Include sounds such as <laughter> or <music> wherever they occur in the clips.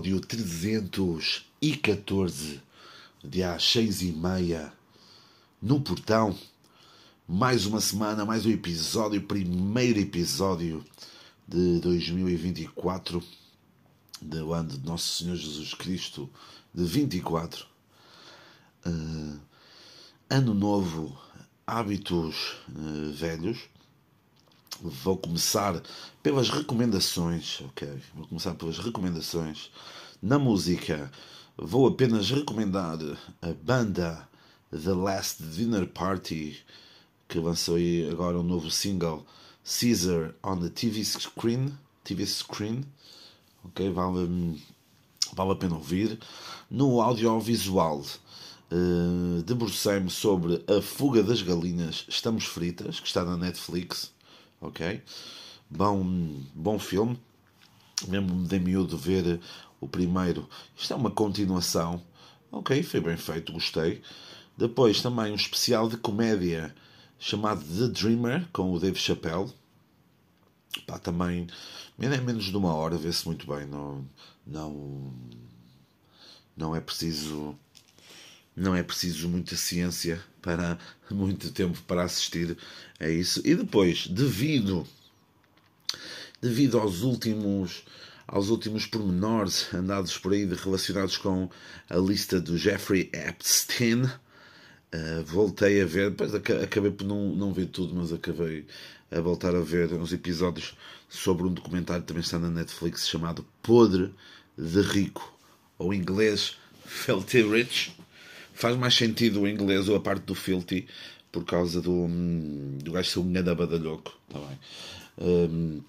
episódio 314, dia às seis e meia, no portão. Mais uma semana, mais um episódio, primeiro episódio de 2024, do ano de Nosso Senhor Jesus Cristo, de 24. Uh, ano novo, hábitos uh, velhos Vou começar pelas recomendações, ok? Vou começar pelas recomendações. Na música, vou apenas recomendar a banda The Last Dinner Party, que lançou aí agora um novo single, Caesar on the TV Screen. TV Screen, ok? Vale, vale a pena ouvir. No audiovisual, uh, debrucei-me sobre A Fuga das Galinhas Estamos Fritas, que está na Netflix ok? Bom, bom filme. Mesmo me dei miúdo ver o primeiro. Isto é uma continuação. Ok, foi bem feito, gostei. Depois também um especial de comédia chamado The Dreamer, com o Dave Chappelle. Pá, também é menos de uma hora, vê-se muito bem. Não, não, não é preciso não é preciso muita ciência para <laughs> muito tempo para assistir a isso. E depois, devido devido aos últimos aos últimos pormenores <laughs> andados por aí relacionados com a lista do Jeffrey Epstein, uh, voltei a ver, depois acabei por não, não ver tudo, mas acabei a voltar a ver uns episódios sobre um documentário que também está na Netflix chamado Podre de Rico, ou em inglês Filthy Rich faz mais sentido o inglês ou a parte do filthy por causa do, hum, do gajo ser um ganda badalhoco. Tá bem? Um,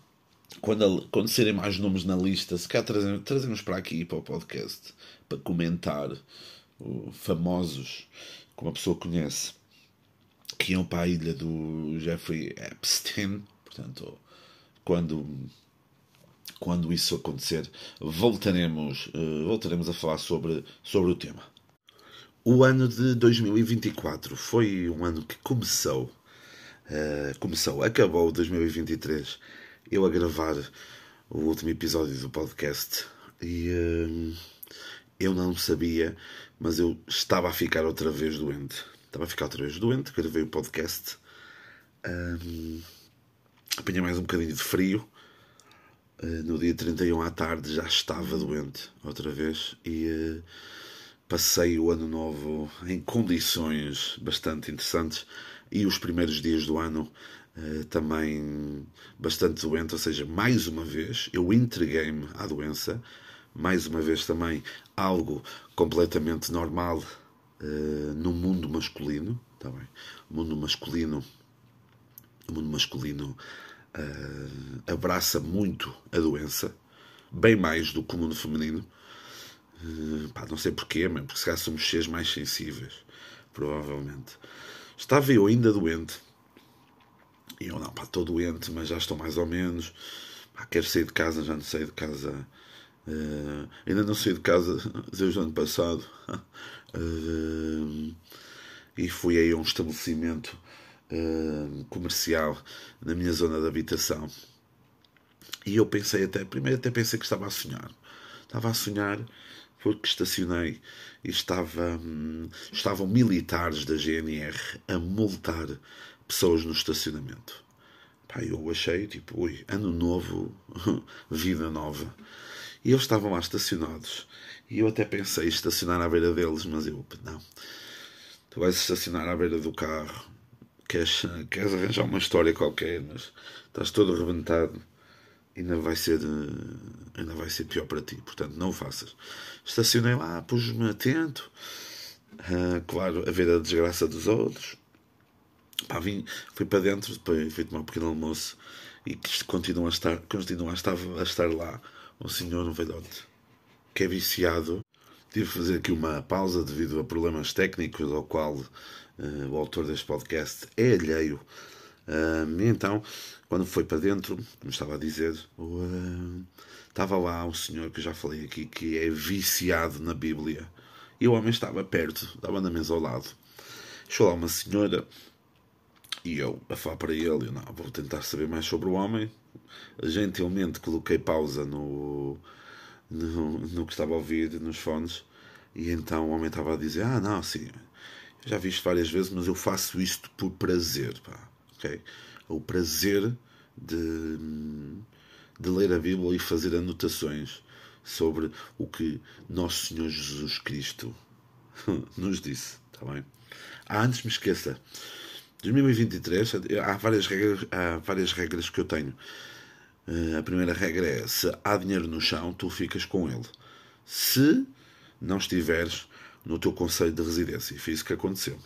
quando, quando serem mais nomes na lista, se calhar trazemos, trazemos para aqui para o podcast para comentar uh, famosos como a pessoa conhece que iam para a ilha do Jeffrey Epstein. Portanto, quando quando isso acontecer, voltaremos, uh, voltaremos a falar sobre, sobre o tema. O ano de 2024 foi um ano que começou, uh, começou, acabou 2023, eu a gravar o último episódio do podcast e uh, eu não sabia, mas eu estava a ficar outra vez doente. Estava a ficar outra vez doente, gravei o podcast, um, apanhei mais um bocadinho de frio. Uh, no dia 31 à tarde já estava doente outra vez e passei o ano novo em condições bastante interessantes e os primeiros dias do ano uh, também bastante doente, ou seja, mais uma vez eu entreguei-me à doença, mais uma vez também algo completamente normal uh, no mundo masculino, tá bem? O mundo masculino, o mundo masculino uh, abraça muito a doença, bem mais do que o mundo feminino. Pá, não sei porquê, mas porque se calhar somos seres mais sensíveis, provavelmente. Estava eu ainda doente. E eu, não, pá, estou doente, mas já estou mais ou menos. Pá, quero sair de casa, já não saí de casa. Uh, ainda não saí de casa <laughs> desde o ano passado. Uh, <laughs> e fui aí a um estabelecimento comercial na minha zona de habitação. E eu pensei até, primeiro até pensei que estava a sonhar. Estava a sonhar porque estacionei e estava, hum, estavam militares da GNR a multar pessoas no estacionamento. Pá, eu achei, tipo, ui, ano novo, <laughs> vida nova. E eles estavam lá estacionados. E eu até pensei estacionar à beira deles, mas eu, não. Tu vais estacionar à beira do carro, queres, <laughs> queres arranjar uma história qualquer, mas estás todo arrebentado ainda vai ser ainda vai ser pior para ti portanto não o faças estacionei lá pus-me atento uh, claro a ver a desgraça dos outros Pá, vim, fui para dentro depois fui tomar um pequeno almoço e continua a estar continua a estar, a estar lá um senhor um velhote que é viciado tive de fazer aqui uma pausa devido a problemas técnicos ao qual uh, o autor deste podcast é alheio uh, então quando foi para dentro, como estava a dizer, uh, estava lá um senhor que já falei aqui que é viciado na Bíblia. E o homem estava perto, estava na mesa ao lado. Chegou lá uma senhora e eu a falar para ele, eu, não, vou tentar saber mais sobre o homem. Gentilmente coloquei pausa no, no, no que estava a ouvir nos fones. E então o homem estava a dizer: Ah, não, sim, já vi isto várias vezes, mas eu faço isto por prazer. Pá, okay? O prazer de, de ler a Bíblia e fazer anotações sobre o que Nosso Senhor Jesus Cristo <laughs> nos disse. Está bem? Ah, antes me esqueça. 2023 há várias regras, há várias regras que eu tenho. Uh, a primeira regra é: se há dinheiro no chão, tu ficas com ele. Se não estiveres no teu conselho de residência, e foi isso que aconteceu.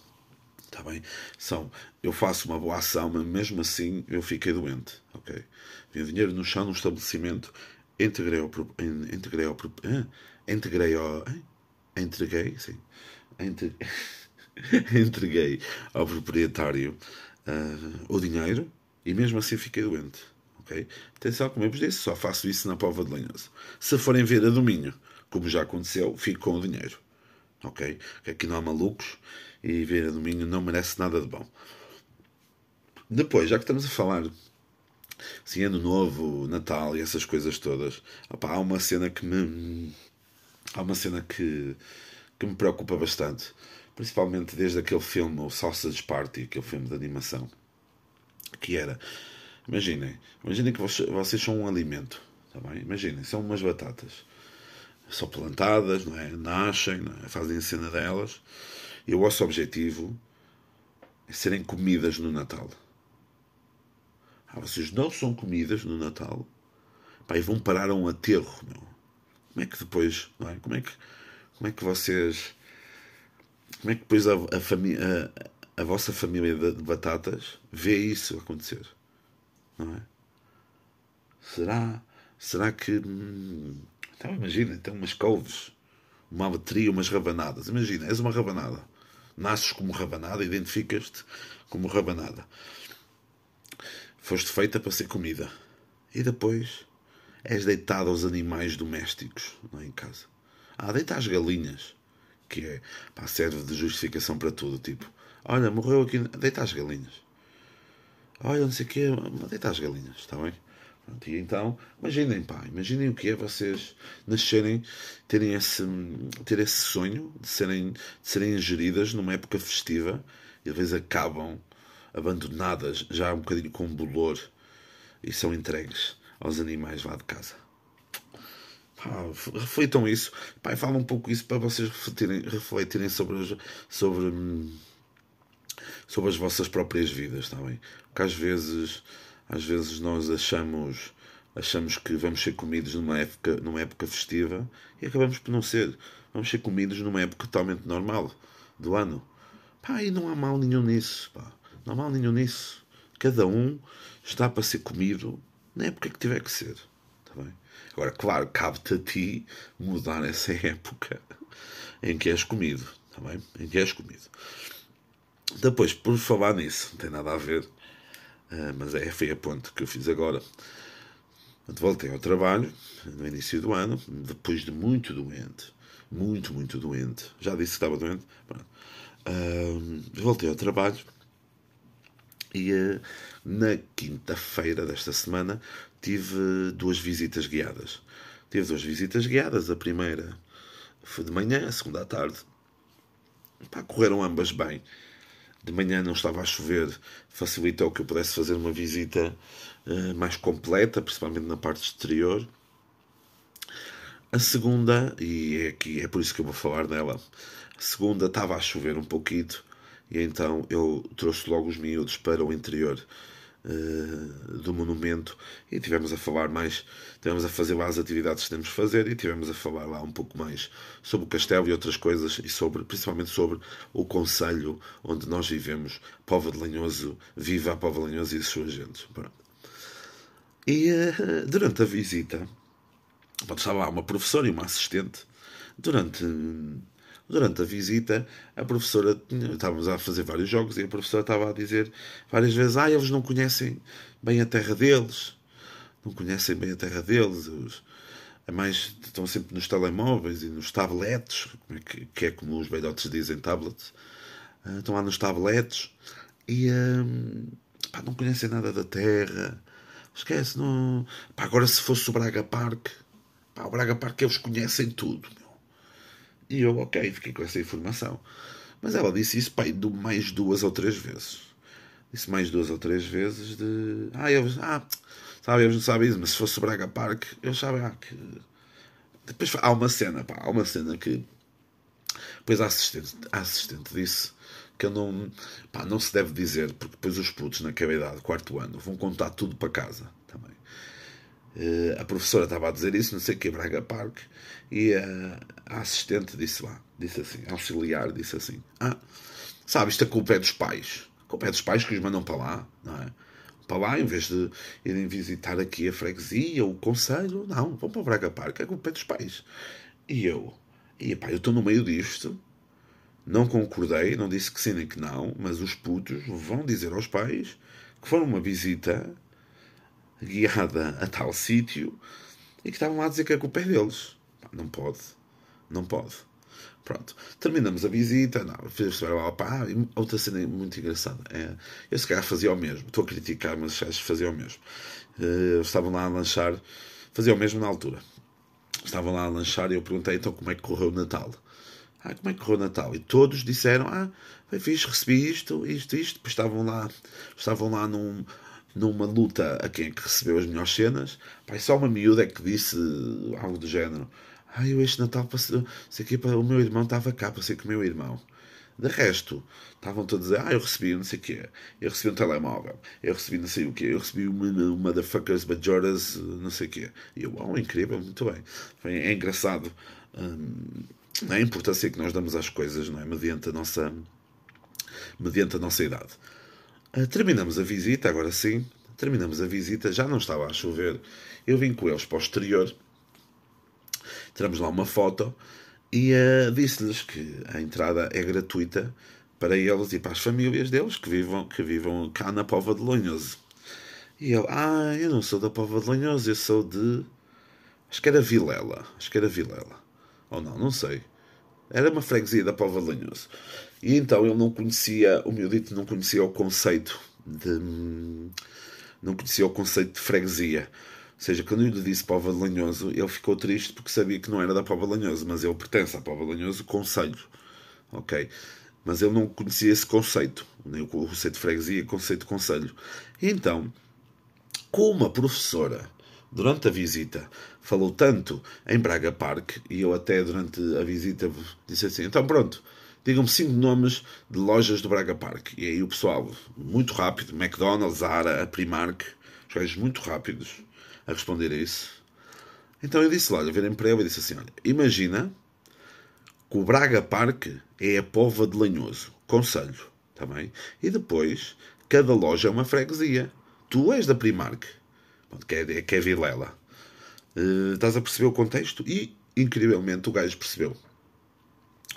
Está bem? São, eu faço uma boa ação, mas mesmo assim eu fiquei doente. Ok? Dinheiro no chão no estabelecimento, integrei ao. Integrei ao. Integrei ao. Entreguei, sim. Entreguei <laughs> <laughs> ao proprietário uh, o dinheiro e mesmo assim fiquei doente. Ok? Atenção, como eu vos disse, só faço isso na Pova de Linhoso. Se forem ver a domínio, como já aconteceu, fico com o dinheiro. Ok? Aqui não há malucos e ver a domínio não merece nada de bom. Depois, já que estamos a falar assim, ano novo, Natal e essas coisas todas, opa, há uma cena que me. Há uma cena que, que me preocupa bastante. Principalmente desde aquele filme, o Sausage Party, aquele filme de animação. Que era Imaginem, imaginem que vocês são um alimento, tá bem? Imaginem, são umas batatas. São plantadas, não é? Nascem, não é? fazem a cena delas. E o vosso objetivo é serem comidas no Natal. Ah, vocês não são comidas no Natal. Pá, e vão parar a um aterro, meu. Como é que depois, não é? Como é que, como é que vocês. Como é que depois a, a, a, a vossa família de batatas vê isso acontecer? não é? Será, será que. Hum, então imagina, tem umas couves, uma bateria, umas rabanadas. Imagina, és uma rabanada. Nasces como rabanada, identificas-te como rabanada. Foste feita para ser comida. E depois és deitado aos animais domésticos, é, em casa. Ah, deita às galinhas, que é, pá, serve de justificação para tudo. Tipo, olha, morreu aqui, deita às galinhas olha, não sei o quê, deita as galinhas, está bem? Pronto, e então, imaginem, pá, imaginem o que é vocês nascerem, terem esse, ter esse sonho de serem, de serem ingeridas numa época festiva e às vezes acabam abandonadas, já um bocadinho com bolor, e são entregues aos animais lá de casa. Pá, reflitam isso, pá, fala um pouco isso para vocês refletirem, refletirem sobre, sobre hum, sobre as vossas próprias vidas, está bem? Porque às vezes, às vezes nós achamos achamos que vamos ser comidos numa época, numa época festiva e acabamos por não ser. Vamos ser comidos numa época totalmente normal do ano. Pá, e não há mal nenhum nisso, pá. Não há mal nenhum nisso. Cada um está para ser comido na época que tiver que ser. Está bem? Agora, claro, cabe-te a ti mudar essa <laughs> época em que és comido. Está bem? Em que és comido. Depois, por falar nisso, não tem nada a ver, uh, mas é, foi a ponte que eu fiz agora. Voltei ao trabalho no início do ano, depois de muito doente, muito, muito doente. Já disse que estava doente. Uh, voltei ao trabalho e uh, na quinta-feira desta semana tive duas visitas guiadas. Tive duas visitas guiadas. A primeira foi de manhã, a segunda à tarde. Pá, correram ambas bem de manhã não estava a chover, facilitou que eu pudesse fazer uma visita uh, mais completa, principalmente na parte exterior. A segunda, e é, aqui, é por isso que eu vou falar dela, a segunda estava a chover um pouquinho, e então eu trouxe logo os miúdos para o interior uh, do monumento e tivemos a falar mais, tivemos a fazer lá as atividades que temos de fazer e tivemos a falar lá um pouco mais sobre o castelo e outras coisas e sobre, principalmente sobre o conselho onde nós vivemos, Povo de Lanhoso, viva a Povo de Lanhoso e as suas gentes. E uh, durante a visita, estava lá uma professora e uma assistente, durante Durante a visita, a professora, estávamos a fazer vários jogos e a professora estava a dizer várias vezes: Ah, eles não conhecem bem a terra deles, não conhecem bem a terra deles. Os, é mais, estão sempre nos telemóveis e nos tablets, é que, que, é como os velhotes dizem, tablets. Uh, estão lá nos tablets e uh, pá, não conhecem nada da terra. Esquece, não. Pá, agora se fosse o Braga Park, Pá, o Braga Park, eles conhecem tudo. E eu, ok, fiquei com essa informação. Mas ela disse isso, pai, mais duas ou três vezes. Disse mais duas ou três vezes de. Ah, eles. Ah, sabe, eles não sabem isso, mas se fosse Braga Park, eles sabem ah, que. Depois há uma cena, pá, há uma cena que. Depois a assistente, a assistente disse que eu não, pá, não se deve dizer, porque depois os putos naquela idade, quarto ano, vão contar tudo para casa. Uh, a professora estava a dizer isso, não sei o que, Braga Park, e a assistente disse lá, disse assim, auxiliar, disse assim: Ah, sabe, isto a culpa é dos pais. A culpa é dos pais que os mandam para lá, não é? Para lá, em vez de irem visitar aqui a freguesia, o conselho, não, vão para Braga Park, a culpa é dos pais. E eu, e pá, eu estou no meio disto, não concordei, não disse que sim nem que não, mas os putos vão dizer aos pais que foram uma visita guiada a tal sítio e que estavam lá a dizer que a culpa é deles. Não pode. Não pode. Pronto. Terminamos a visita. Não, pá, outra cena muito engraçada. É, eu se calhar fazia o mesmo. Estou a criticar, mas acho que fazia o mesmo. Uh, estavam lá a lanchar. Fazia o mesmo na altura. Estavam lá a lanchar e eu perguntei então como é que correu o Natal. Ah, como é que correu o Natal? E todos disseram, ah, foi fixe, recebi isto, isto, isto. Depois estavam lá, estavam lá num, numa luta a quem é que recebeu as melhores cenas. Pai, só uma miúda é que disse algo do género. Ah, eu este Natal passei, sei que o meu irmão estava cá, passei com o meu irmão. De resto, estavam todos a dizer, ah, eu recebi não sei o quê, eu recebi um telemóvel, eu recebi não sei o quê, eu recebi uma, uma motherfuckers majoras, não sei o quê. E eu, oh, incrível, muito bem. É engraçado hum, a importância que nós damos às coisas, não é? Mediante a nossa, mediante a nossa idade. Uh, terminamos a visita, agora sim, terminamos a visita, já não estava a chover, eu vim com eles para o exterior, tiramos lá uma foto e uh, disse-lhes que a entrada é gratuita para eles e para as famílias deles que vivam, que vivam cá na Pova de Lonhoso. E ele, ah, eu não sou da Pova de Lonhoso, eu sou de. Acho que era Vilela. Acho que era Vilela. Ou não, não sei. Era uma freguesia da Pova de Lanhoso. E então ele não conhecia, o meu dito não conhecia o conceito de. Não conhecia o conceito de freguesia. Ou seja, quando eu lhe disse Pova de Lanhoso, ele ficou triste porque sabia que não era da Pova de Lanhoso, mas ele pertence à Pova de Lanhoso, conselho. Ok? Mas ele não conhecia esse conceito, nem o conceito de freguesia, o conceito de conselho. E então, com uma professora durante a visita, falou tanto em Braga Park, e eu até durante a visita disse assim: então pronto, digam-me cinco nomes de lojas do Braga Park. E aí o pessoal, muito rápido, McDonald's, Zara, a Primark, os gajos muito rápidos a responder a isso. Então eu disse olha, virem para ele e disse assim: olha, imagina que o Braga Park é a pova de Lanhoso, Conselho, também. Tá e depois, cada loja é uma freguesia. Tu és da Primark que é, que é Vilela. Uh, estás a perceber o contexto? E, incrivelmente, o gajo percebeu.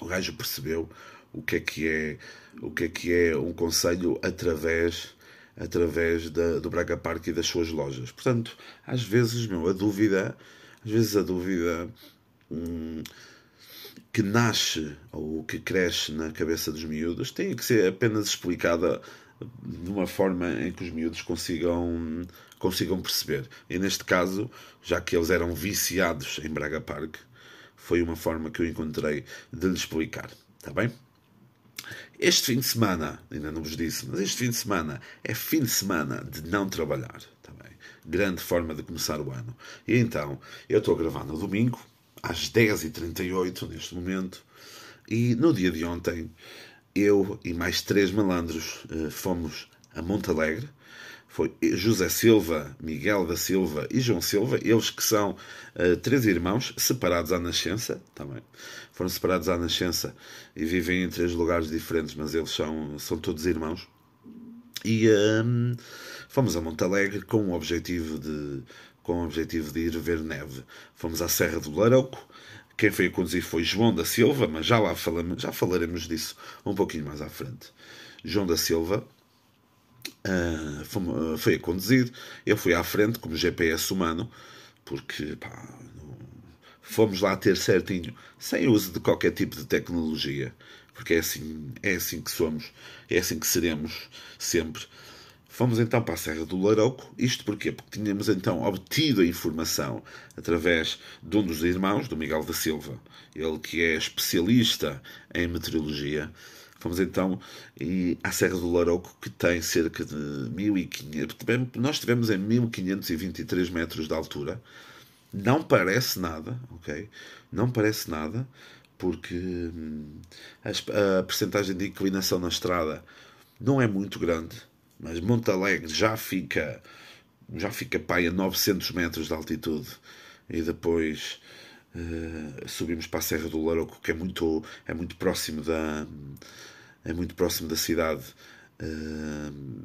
O gajo percebeu o que é que é, o que é, que é um conselho através através da, do Braga Park e das suas lojas. Portanto, às vezes, meu, a dúvida, às vezes a dúvida hum, que nasce ou que cresce na cabeça dos miúdos tem que ser apenas explicada de uma forma em que os miúdos consigam, consigam perceber. E neste caso, já que eles eram viciados em Braga Park, foi uma forma que eu encontrei de lhes explicar. Está bem? Este fim de semana, ainda não vos disse, mas este fim de semana é fim de semana de não trabalhar. Tá bem? Grande forma de começar o ano. E então, eu estou a gravar no domingo, às 10h38 neste momento, e no dia de ontem eu e mais três malandros uh, fomos a Montalegre. Foi José Silva, Miguel da Silva e João Silva, eles que são uh, três irmãos separados à nascença, também. Foram separados à nascença e vivem em três lugares diferentes, mas eles são, são todos irmãos. E um, fomos a Montalegre com o objetivo de com o objetivo de ir ver neve. Fomos à Serra do Larouco, quem foi a conduzir foi João da Silva, mas já lá falamos, já falaremos disso um pouquinho mais à frente. João da Silva uh, foi, foi, a conduzir, eu fui à frente como GPS humano, porque pá, fomos lá ter certinho, sem uso de qualquer tipo de tecnologia, porque é assim, é assim que somos, é assim que seremos sempre. Fomos então para a Serra do Larouco. Isto porquê? Porque tínhamos então obtido a informação através de um dos irmãos, do Miguel da Silva, ele que é especialista em meteorologia. Fomos então à Serra do Larouco, que tem cerca de 1500. Nós estivemos em 1523 metros de altura. Não parece nada, ok? Não parece nada, porque hum, a, percentagem de inclinação na estrada não é muito grande mas Montalegre já fica já fica pai a 900 metros de altitude e depois uh, subimos para a Serra do Laroco que é muito é muito próximo da é muito próximo da cidade. Uh,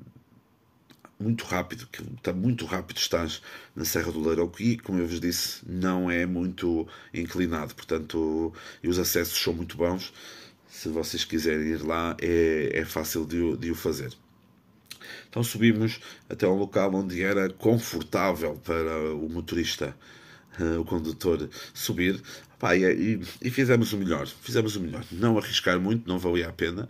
muito rápido que está muito rápido estás na Serra do Laroco e como eu vos disse não é muito inclinado. Portanto os acessos são muito bons. Se vocês quiserem ir lá é, é fácil de, de o fazer. Então subimos até um local onde era confortável para o motorista, uh, o condutor, subir. Pá, e, e, fizemos o melhor. Fizemos o melhor. Não arriscar muito, não valia a pena.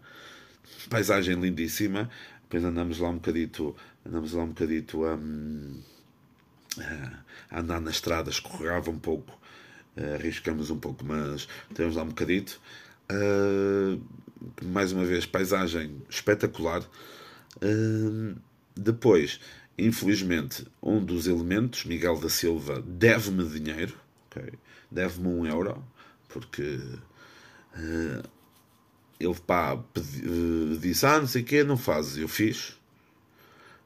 Paisagem lindíssima. Depois andamos lá um bocadito, andamos lá um bocadito a, a andar na estrada, escorregava um pouco. Uh, arriscamos um pouco, mas temos lá um bocadito. Uh, mais uma vez, paisagem espetacular depois, infelizmente, um dos elementos, Miguel da Silva, deve-me dinheiro, okay? deve-me um euro, porque uh, ele pá, pedi, uh, disse: Ah, não sei o quê, não fazes. Eu fiz.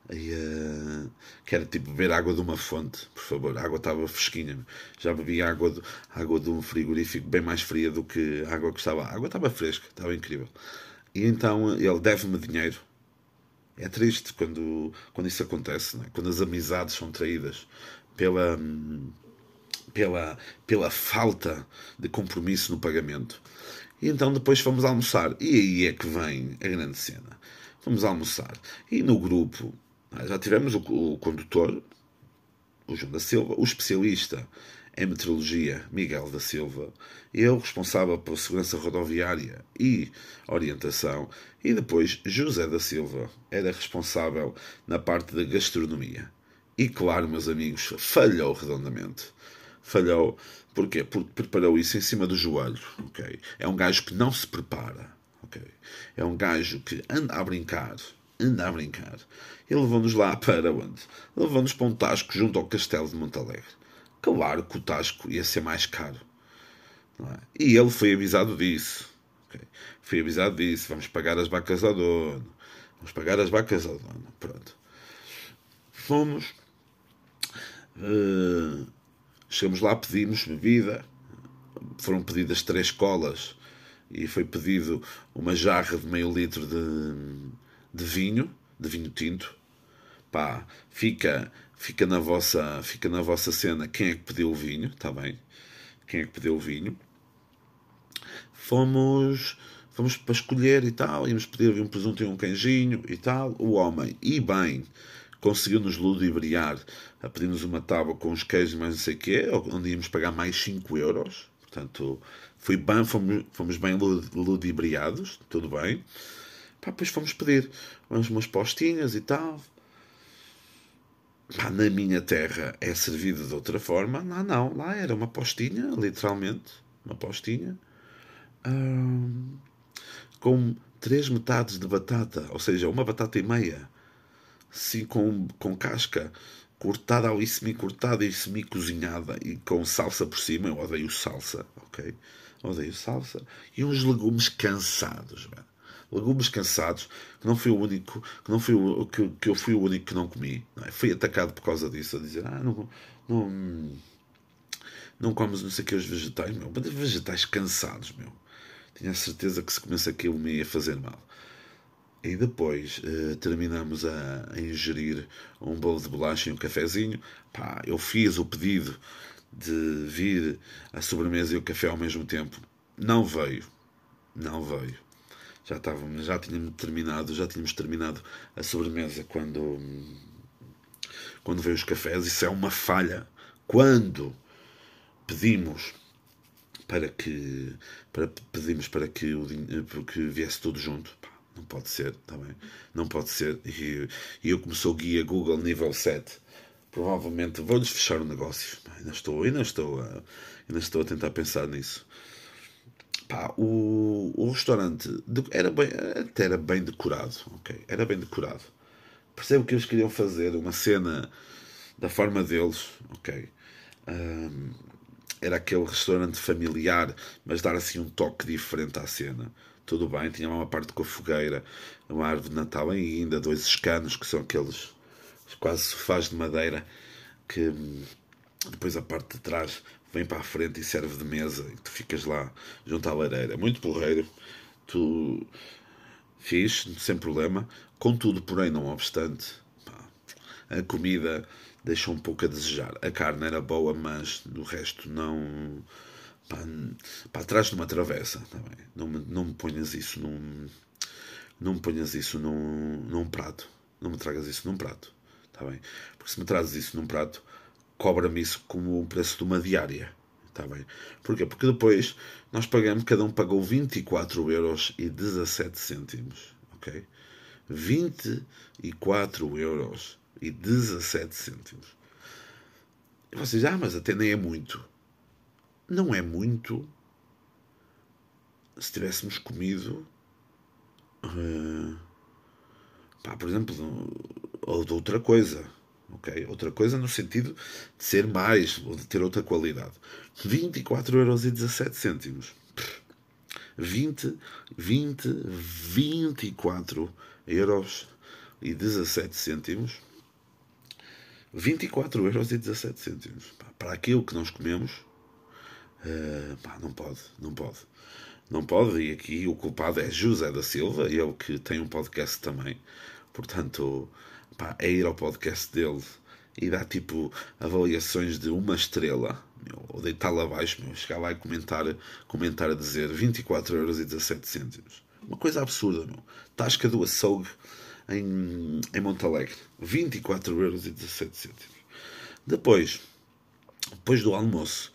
E, uh, que era tipo beber água de uma fonte, por favor. A água estava fresquinha. Já bebi água de, água de um frigorífico bem mais fria do que a água que estava. A água estava fresca, estava incrível. E então ele deve-me dinheiro é triste quando, quando isso acontece, é? quando as amizades são traídas pela, pela, pela falta de compromisso no pagamento. E então depois fomos almoçar. E aí é que vem a grande cena. Fomos almoçar. E no grupo é? já tivemos o, o condutor, o João da Silva, o especialista em meteorologia, Miguel da Silva, eu responsável pela segurança rodoviária e orientação, e depois José da Silva era responsável na parte da gastronomia. E claro, meus amigos, falhou redondamente. Falhou, porquê? Porque preparou isso em cima do joelho, ok? É um gajo que não se prepara, ok? É um gajo que anda a brincar, anda a brincar. Ele levou-nos lá <laughs> para onde? Levou-nos para um tasco junto ao castelo de Montalegre Claro que o Tasco ia ser mais caro. É? E ele foi avisado disso. Okay? Foi avisado disso. Vamos pagar as vacas ao dono. Vamos pagar as vacas ao dono. Pronto. Fomos. Uh, chegamos lá, pedimos bebida. Foram pedidas três colas e foi pedido uma jarra de meio litro de, de vinho, de vinho tinto. Pá, fica fica na vossa, fica na vossa cena quem é que pediu o vinho, está bem? Quem é que pediu o vinho? Fomos, fomos para escolher e tal, íamos pedir um presunto e um queijinho e tal. O homem, e bem, conseguiu-nos ludibriar a pedir-nos uma tábua com os queijos mais não sei o quê, onde íamos pagar mais 5 euros. Portanto, foi bem, fomos, fomos bem ludibriados, tudo bem. Pá, depois fomos pedir umas, umas postinhas e tal na minha terra é servido de outra forma. Lá não, lá era uma postinha, literalmente, uma postinha, hum, com três metades de batata, ou seja, uma batata e meia, assim com, com casca, cortada e semi-cortada e semi-cozinhada e com salsa por cima. Eu odeio salsa, ok? Odeio salsa. E uns legumes cansados, velho legumes cansados, que não fui o único, que não fui o, que, que eu fui o único que não comi. Não é? Fui atacado por causa disso, a dizer, ah, não, não, não comes não sei que os vegetais, meu, mas vegetais cansados, meu. Tinha a certeza que se comesse aquilo me ia fazer mal. E depois uh, terminamos a, a, ingerir um bolo de bolacha e um cafezinho. Pá, eu fiz o pedido de vir a sobremesa e o café ao mesmo tempo. Não veio. Não veio já estávamos, já tínhamos terminado, já tínhamos terminado a sobremesa quando quando veio os cafés. Isso é uma falha. Quando pedimos para que para pedimos para que o que viesse tudo junto, Não pode ser, está bem? Não pode ser. E, e eu, como sou guia Google nível 7, provavelmente vou-lhes fechar o negócio. Ainda estou, ainda estou, a, ainda estou a tentar pensar nisso. Pá, o, o restaurante era bem, até era bem decorado, ok? Era bem decorado. Percebo que eles queriam fazer uma cena da forma deles, ok? Um, era aquele restaurante familiar, mas dar assim um toque diferente à cena. Tudo bem, tinha uma parte com a fogueira, uma árvore de Natal ainda, dois escanos, que são aqueles quase sofás de madeira, que depois a parte de trás vem para a frente e serve de mesa, e tu ficas lá junto à lareira. Muito porreiro, tu fiz, sem problema. Contudo, porém, não obstante, pá, a comida deixou um pouco a desejar. A carne era boa, mas no resto não. Pá atrás de uma travessa, tá não, me, não me ponhas isso num. Não me ponhas isso num, num prato. Não me tragas isso num prato. Tá bem? Porque se me trazes isso num prato, cobra-me isso como o preço de uma diária. Tá bem? Porquê? Porque depois nós pagamos, cada um pagou 24 euros e 17 cêntimos. Ok? 24 euros e 17 cêntimos. E vocês, ah, mas até nem é muito. Não é muito se tivéssemos comido, uh, pá, por exemplo, ou de outra coisa. Ok Outra coisa no sentido de ser mais ou de ter outra qualidade. 24 euros e 17 cêntimos. 20, 20, 24 euros e 17 cêntimos. 24 euros e 17 cêntimos. Para aquilo que nós comemos, uh, pá, não pode, não pode. Não pode, e aqui o culpado é José da Silva, ele que tem um podcast também. Portanto, pá, é ir ao podcast dele e dar tipo avaliações de uma estrela, meu, ou deitá-la abaixo, meu, chegar lá e comentar, comentar a dizer 24 euros e 17 cêntimos. Uma coisa absurda, meu. Tasca do açougue em, em Montalegre. 24 euros e 17 cêntimos. Depois, depois do almoço,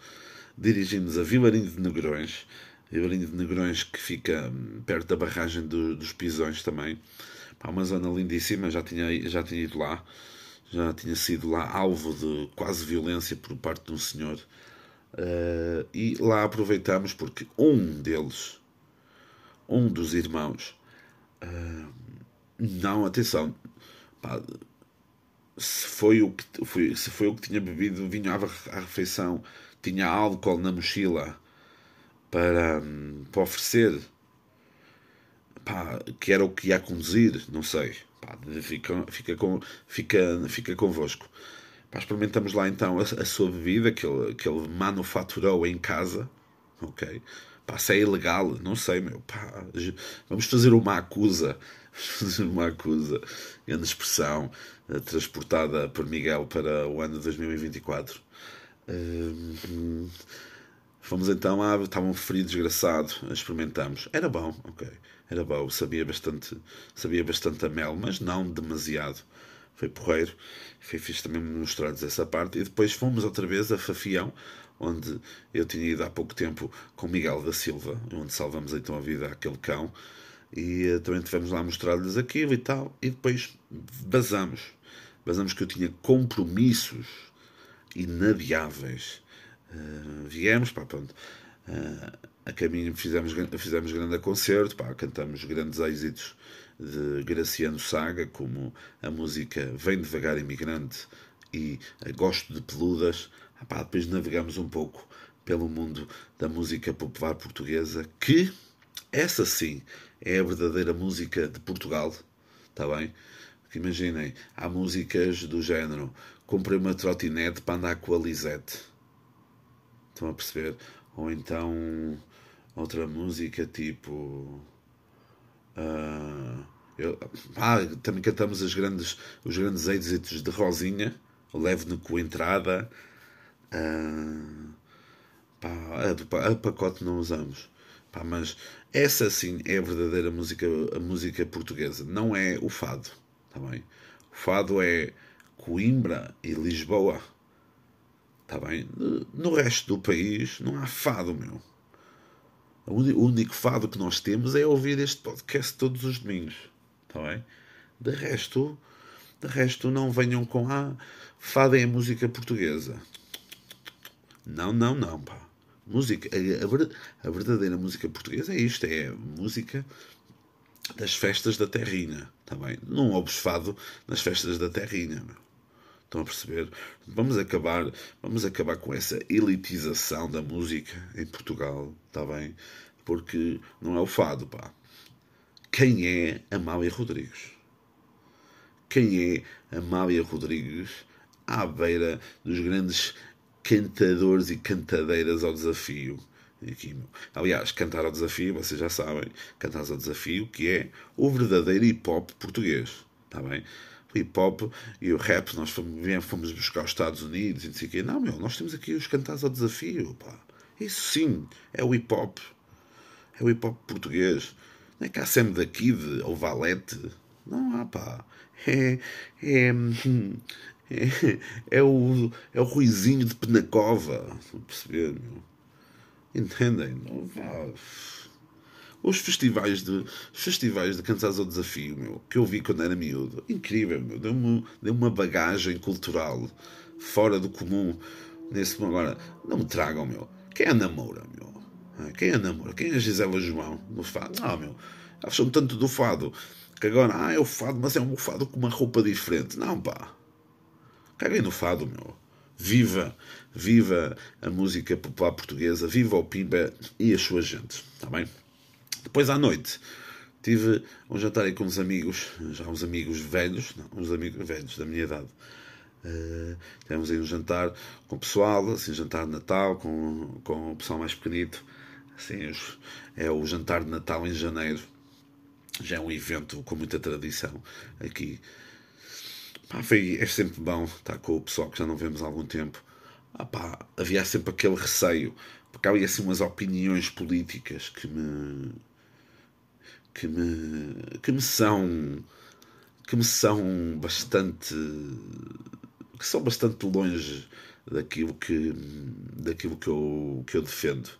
dirigimos a Vilarinho de Negrões. Vilarinho de Negrões que fica hum, perto da barragem do, dos Pisões também. Pá, uma zona lindíssima, já tinha, já tinha ido lá. Já tinha sido lá alvo de quase violência por parte de um senhor. Uh, e lá aproveitamos porque um deles, um dos irmãos, uh, não, atenção. Pá, se foi o que foi, se foi o que tinha bebido vinho à, refeição, tinha álcool na mochila para, para oferecer, pá, que era o que ia conduzir, não sei. Pá, fica, fica, com, fica, fica convosco. Pá, experimentamos lá então a, a, sua bebida que ele, que ele manufaturou em casa, ok? Pá, se é ilegal, não sei, meu. Pá, vamos fazer uma acusa <laughs> uma acusa, grande expressão, eh, transportada por Miguel para o ano de 2024. Uh, fomos então a. Estava um frio desgraçado, experimentamos. Era bom, ok. Era bom, sabia bastante, sabia bastante a mel, mas não demasiado. Foi porreiro. Foi fixe também mostrar-lhes essa parte. E depois fomos outra vez a Fafião, onde eu tinha ido há pouco tempo com Miguel da Silva, onde salvamos então a vida àquele cão e uh, também tivemos lá a mostrar-lhes aquilo e tal, e depois basamos. Basamos que eu tinha compromissos inadiáveis. Uh, viemos, pá, pronto. Uh, a caminho fizemos, fizemos grande concerto, pá, cantamos grandes êxitos de Graciano Saga, como a música Vem Devagar Imigrante e Gosto de Peludas. Ah, pá, depois navegamos um pouco pelo mundo da música popular portuguesa, que essa sim é a verdadeira música de Portugal, está bem? Imaginem, há músicas do género comprei uma trotinete para andar com a Lisette. Estão a perceber? Ou então outra música tipo. Uh, eu, ah, também cantamos as grandes, os grandes êxitos de Rosinha, Leve-no com entrada. Uh, pá, a, do, a pacote não usamos. Pá, mas essa sim é a verdadeira música, a música portuguesa, não é o fado. Tá bem? O fado é Coimbra e Lisboa. Tá bem? No resto do país não há fado, meu. O único fado que nós temos é ouvir este podcast todos os domingos. Está bem? De resto, de resto não venham com ah, fado é música portuguesa. Não, não, não, pá. Música, a, a, verdadeira música portuguesa é isto, é música das festas da terrina, também. Tá não ouves fado nas festas da terrina, meu. Estão a perceber? Vamos acabar, vamos acabar com essa elitização da música em Portugal, está bem? Porque não é o fado, pá. Quem é Amália Rodrigues? Quem é Amália Rodrigues à beira dos grandes cantadores e cantadeiras ao desafio? Aqui, aliás, cantar ao desafio, vocês já sabem, cantar ao desafio, que é o verdadeiro hip hop português, está bem? O hip hop e o rap, nós fomos, fomos buscar aos Estados Unidos e o quê. Não, meu, nós temos aqui os cantados ao desafio, pá. Isso sim é o hip hop. É o hip hop português. Não é que há sempre da Kid ou Valete. Não há, pá. É, é, <laughs> é, é, o, é o Ruizinho de Penacova. Estão a perceber, meu? Entendem? Não, vá os festivais de festivais de cantares ao desafio, meu, que eu vi quando era miúdo. Incrível, meu. Deu-me deu uma bagagem cultural fora do comum. Nesse agora, não me tragam, meu. Quem é namora, meu? Ah, quem é namora? Quem é Gisela João no fado? Ah, meu. Acham tanto do fado que agora, ah, é o fado, mas é um fado com uma roupa diferente. Não, pá. Caguei no fado, meu. Viva, viva a música popular portuguesa, viva o Pimba e as suas gentes, está bem? Depois à noite tive um jantar aí com uns amigos, já uns amigos velhos, não, uns amigos velhos da minha idade. Uh, tivemos aí um jantar com o pessoal, assim, jantar de Natal com, com o pessoal mais pequenito. Assim, é o jantar de Natal em janeiro. Já é um evento com muita tradição aqui. Pá, foi, é sempre bom estar com o pessoal que já não vemos há algum tempo. Ah, pá, havia sempre aquele receio, porque havia assim umas opiniões políticas que me que me, que me são que me são bastante que são bastante longe daquilo que daquilo que eu, que eu defendo.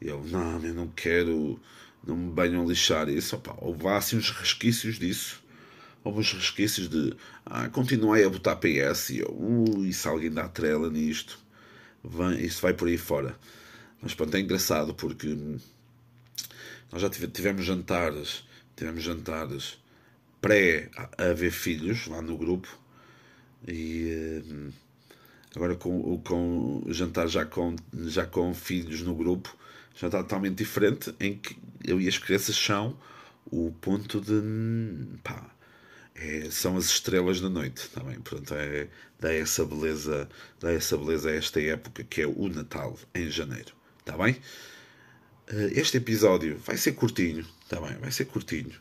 Eu não, eu não quero, não me venham lixar isso. Opa, houve assim uns resquícios disso. Houve uns resquícios de ah, continuei a botar PS e eu, ui, se alguém dá trela nisto, vem, isso vai por aí fora. Mas pronto, é engraçado porque nós já tivemos jantares, tivemos jantares pré haver filhos lá no grupo e eh, agora com, com jantar já com, já com filhos no grupo já está totalmente diferente em que eu e as crianças são o ponto de pá, é, são as estrelas da noite também portanto é, dá essa beleza dá essa beleza a esta época que é o Natal em janeiro está bem? Eh, este episódio vai ser curtinho, está bem, vai ser curtinho.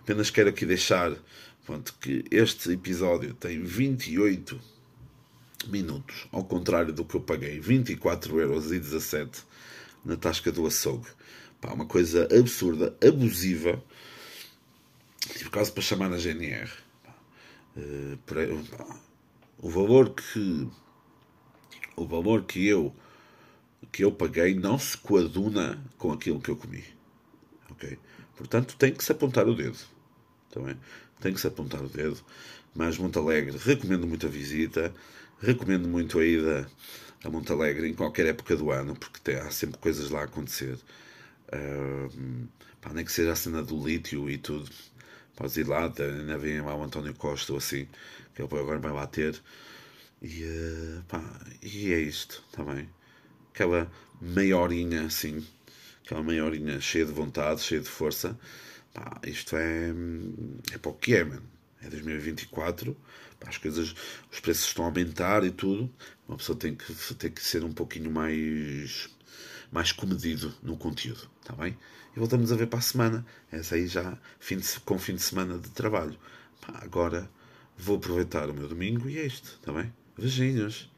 Apenas quero aqui deixar pronto, que este episódio tem 28 minutos, ao contrário do que eu paguei, 24,17€ na tasca do açougue. Pá, uma coisa absurda, abusiva. Tive quase para chamar na GNR. Uh, pá, o valor que o valor que eu que eu paguei não se coaduna com aquilo que eu comi. Ok? Portanto, tem que se apontar o dedo. Também tem que se apontar o dedo. Mas Montalegre, recomendo muito a visita, recomendo muito a ida a Montalegre em qualquer época do ano, porque tem, há sempre coisas lá a acontecer. Uh, pá, nem que seja a cena do lítio e tudo. Podes ir lá, ainda vem lá o António Costa ou assim, que ele agora vai lá ter. E, uh, pá, e é isto também aquela meia horinha assim, aquela meia horinha cheia de vontade, cheia de força. Pá, isto é, é para o que é, mano. É 2024, pá, as coisas, os preços estão a aumentar e tudo. Uma pessoa tem que, tem que ser um pouquinho mais, mais comedido no conteúdo, está bem? E voltamos a ver para a semana. Essa aí já fim de, com fim de semana de trabalho. Pá, agora vou aproveitar o meu domingo e é isto, está bem? Beijinhos.